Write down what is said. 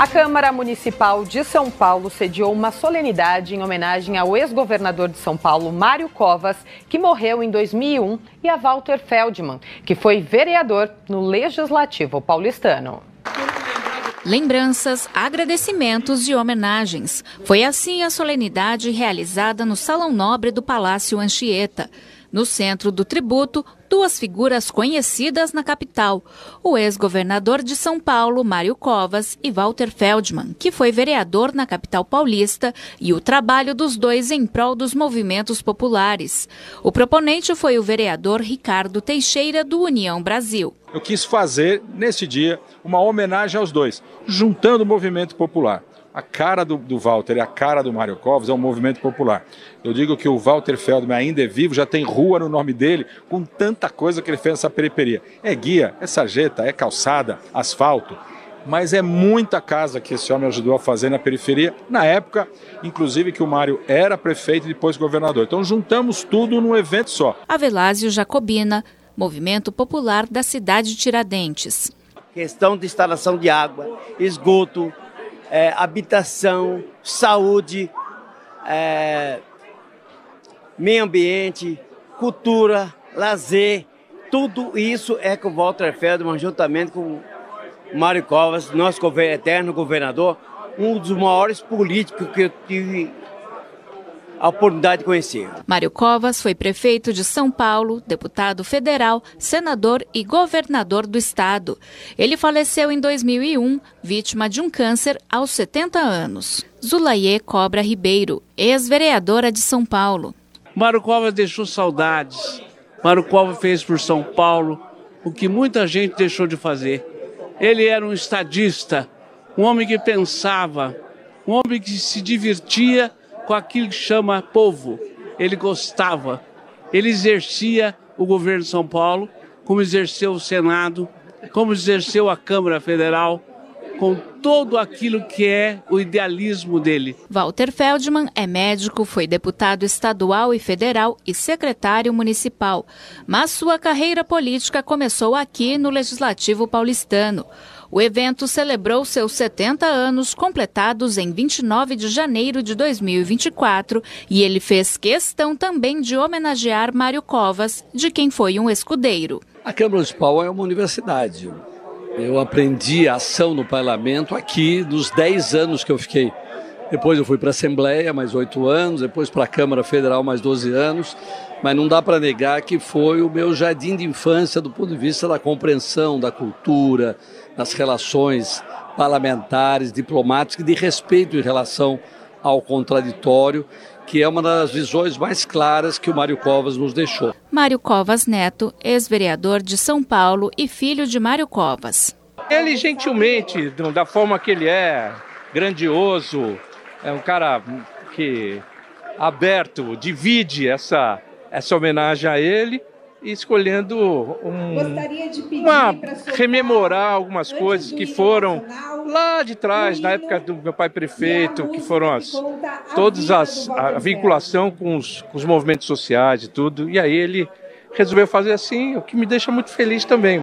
A Câmara Municipal de São Paulo sediou uma solenidade em homenagem ao ex-governador de São Paulo, Mário Covas, que morreu em 2001, e a Walter Feldman, que foi vereador no Legislativo paulistano. Lembranças, agradecimentos e homenagens. Foi assim a solenidade realizada no Salão Nobre do Palácio Anchieta. No centro do tributo, duas figuras conhecidas na capital: o ex-governador de São Paulo, Mário Covas, e Walter Feldman, que foi vereador na capital paulista, e o trabalho dos dois em prol dos movimentos populares. O proponente foi o vereador Ricardo Teixeira, do União Brasil. Eu quis fazer, nesse dia, uma homenagem aos dois, juntando o movimento popular a cara do, do Walter e a cara do Mário Covas é um movimento popular. Eu digo que o Walter Feldman ainda é vivo, já tem rua no nome dele, com tanta coisa que ele fez nessa periferia. É guia, é sarjeta, é calçada, asfalto, mas é muita casa que esse homem ajudou a fazer na periferia, na época, inclusive, que o Mário era prefeito e depois governador. Então juntamos tudo num evento só. Avelásio Jacobina, Movimento Popular da cidade de Tiradentes. Questão de instalação de água, esgoto, é, habitação, saúde, é, meio ambiente, cultura, lazer, tudo isso é com Walter Feldman, juntamente com Mário Covas, nosso eterno governador, um dos maiores políticos que eu tive a oportunidade de conhecer. Mário Covas foi prefeito de São Paulo, deputado federal, senador e governador do estado. Ele faleceu em 2001, vítima de um câncer aos 70 anos. Zulaie Cobra Ribeiro, ex-vereadora de São Paulo. Mário Covas deixou saudades. Mário Covas fez por São Paulo o que muita gente deixou de fazer. Ele era um estadista, um homem que pensava, um homem que se divertia com aquilo que chama povo. Ele gostava, ele exercia o governo de São Paulo, como exerceu o Senado, como exerceu a Câmara Federal, com todo aquilo que é o idealismo dele. Walter Feldman é médico, foi deputado estadual e federal e secretário municipal, mas sua carreira política começou aqui no Legislativo paulistano. O evento celebrou seus 70 anos, completados em 29 de janeiro de 2024, e ele fez questão também de homenagear Mário Covas, de quem foi um escudeiro. A Câmara Municipal é uma universidade. Eu aprendi a ação no parlamento aqui nos 10 anos que eu fiquei. Depois eu fui para a Assembleia, mais oito anos, depois para a Câmara Federal, mais 12 anos. Mas não dá para negar que foi o meu jardim de infância do ponto de vista da compreensão da cultura, das relações parlamentares, diplomáticas, de respeito em relação ao contraditório, que é uma das visões mais claras que o Mário Covas nos deixou. Mário Covas Neto, ex-vereador de São Paulo e filho de Mário Covas. Ele gentilmente, da forma que ele é, grandioso, é um cara que aberto, divide essa, essa homenagem a ele escolhendo um, uma, rememorar algumas coisas que foram lá de trás, na época do meu pai prefeito, que foram as, todas as a vinculação com os, com os movimentos sociais e tudo. E aí ele resolveu fazer assim, o que me deixa muito feliz também.